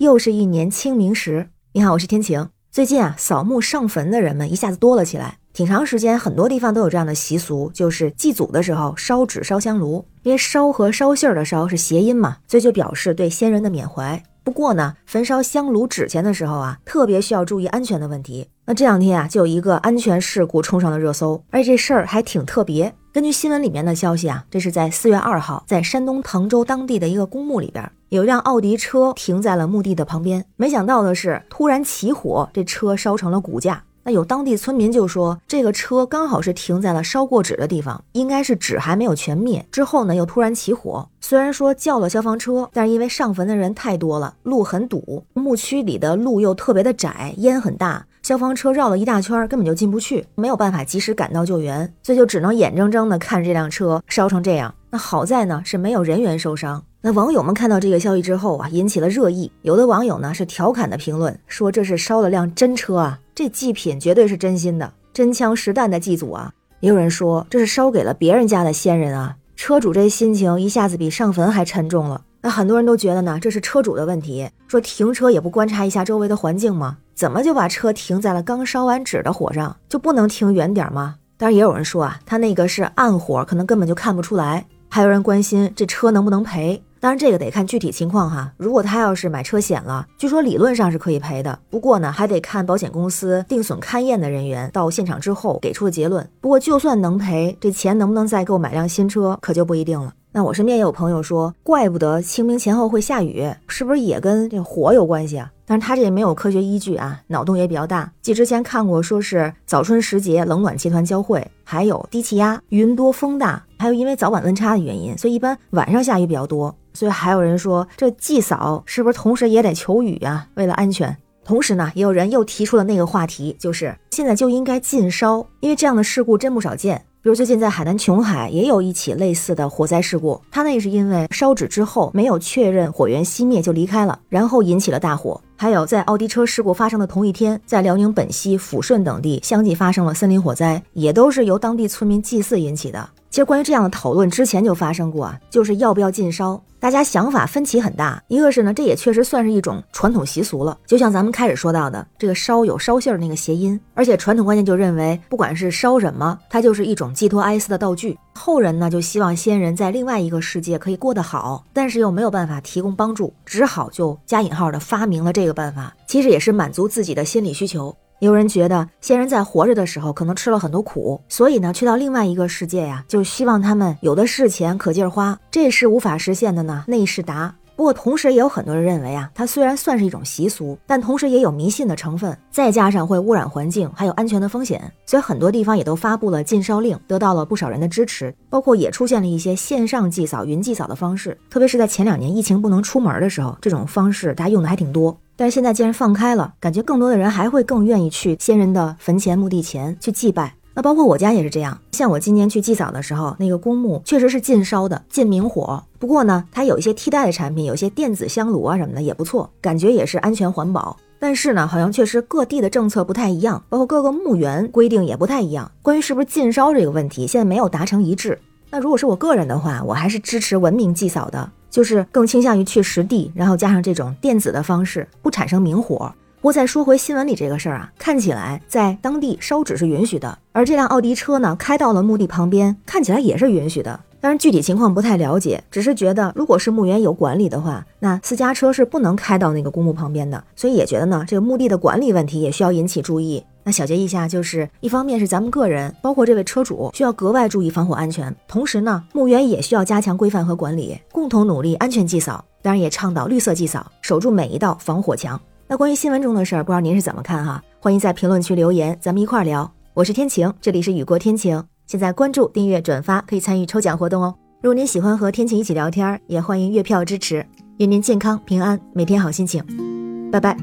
又是一年清明时。你好，我是天晴。最近啊，扫墓上坟的人们一下子多了起来。挺长时间，很多地方都有这样的习俗，就是祭祖的时候烧纸烧香炉。因为烧和烧信儿的烧是谐音嘛，所以就表示对先人的缅怀。不过呢，焚烧香炉纸钱的时候啊，特别需要注意安全的问题。那这两天啊，就有一个安全事故冲上了热搜，而且这事儿还挺特别。根据新闻里面的消息啊，这是在四月二号，在山东滕州当地的一个公墓里边，有一辆奥迪车停在了墓地的旁边。没想到的是，突然起火，这车烧成了骨架。那有当地村民就说，这个车刚好是停在了烧过纸的地方，应该是纸还没有全灭，之后呢又突然起火。虽然说叫了消防车，但是因为上坟的人太多了，路很堵，墓区里的路又特别的窄，烟很大。消防车绕了一大圈，根本就进不去，没有办法及时赶到救援，所以就只能眼睁睁地看着这辆车烧成这样。那好在呢是没有人员受伤。那网友们看到这个消息之后啊，引起了热议。有的网友呢是调侃的评论说：“这是烧了辆真车啊，这祭品绝对是真心的，真枪实弹的祭祖啊。”也有人说这是烧给了别人家的先人啊，车主这心情一下子比上坟还沉重了。那很多人都觉得呢，这是车主的问题，说停车也不观察一下周围的环境吗？怎么就把车停在了刚烧完纸的火上？就不能停远点吗？当然也有人说啊，他那个是暗火，可能根本就看不出来。还有人关心这车能不能赔？当然这个得看具体情况哈。如果他要是买车险了，据说理论上是可以赔的，不过呢，还得看保险公司定损勘验的人员到现场之后给出的结论。不过就算能赔，这钱能不能再购买辆新车，可就不一定了。那我身边也有朋友说，怪不得清明前后会下雨，是不是也跟这火有关系啊？但是他这也没有科学依据啊，脑洞也比较大。记之前看过，说是早春时节冷暖气团交汇，还有低气压、云多风大，还有因为早晚温差的原因，所以一般晚上下雨比较多。所以还有人说，这祭扫是不是同时也得求雨啊？为了安全。同时呢，也有人又提出了那个话题，就是现在就应该禁烧，因为这样的事故真不少见。比如最近在海南琼海也有一起类似的火灾事故，它那是因为烧纸之后没有确认火源熄灭就离开了，然后引起了大火。还有在奥迪车事故发生的同一天，在辽宁本溪、抚顺等地相继发生了森林火灾，也都是由当地村民祭祀引起的。其实关于这样的讨论之前就发生过啊，就是要不要禁烧，大家想法分歧很大。一个是呢，这也确实算是一种传统习俗了，就像咱们开始说到的，这个烧有烧信儿那个谐音，而且传统观念就认为，不管是烧什么，它就是一种寄托哀思的道具。后人呢就希望先人在另外一个世界可以过得好，但是又没有办法提供帮助，只好就加引号的发明了这个办法，其实也是满足自己的心理需求。有人觉得仙人在活着的时候可能吃了很多苦，所以呢，去到另外一个世界呀，就希望他们有的是钱可劲儿花。这是无法实现的呢，内是答。不过同时也有很多人认为啊，它虽然算是一种习俗，但同时也有迷信的成分，再加上会污染环境，还有安全的风险，所以很多地方也都发布了禁烧令，得到了不少人的支持。包括也出现了一些线上祭扫、云祭扫的方式，特别是在前两年疫情不能出门的时候，这种方式大家用的还挺多。但是现在既然放开了，感觉更多的人还会更愿意去先人的坟前、墓地前去祭拜。那包括我家也是这样，像我今年去祭扫的时候，那个公墓确实是禁烧的，禁明火。不过呢，它有一些替代的产品，有些电子香炉啊什么的也不错，感觉也是安全环保。但是呢，好像确实各地的政策不太一样，包括各个墓园规定也不太一样。关于是不是禁烧这个问题，现在没有达成一致。那如果是我个人的话，我还是支持文明祭扫的，就是更倾向于去实地，然后加上这种电子的方式，不产生明火。不过再说回新闻里这个事儿啊，看起来在当地烧纸是允许的，而这辆奥迪车呢开到了墓地旁边，看起来也是允许的。当然具体情况不太了解，只是觉得如果是墓园有管理的话，那私家车是不能开到那个公墓旁边的，所以也觉得呢这个墓地的管理问题也需要引起注意。那小结一下，就是一方面是咱们个人，包括这位车主需要格外注意防火安全，同时呢，墓园也需要加强规范和管理，共同努力安全祭扫。当然也倡导绿色祭扫，守住每一道防火墙。那关于新闻中的事儿，不知道您是怎么看哈？欢迎在评论区留言，咱们一块儿聊。我是天晴，这里是雨过天晴。现在关注、订阅、转发，可以参与抽奖活动哦。如果您喜欢和天晴一起聊天，也欢迎月票支持。愿您健康平安，每天好心情。拜拜。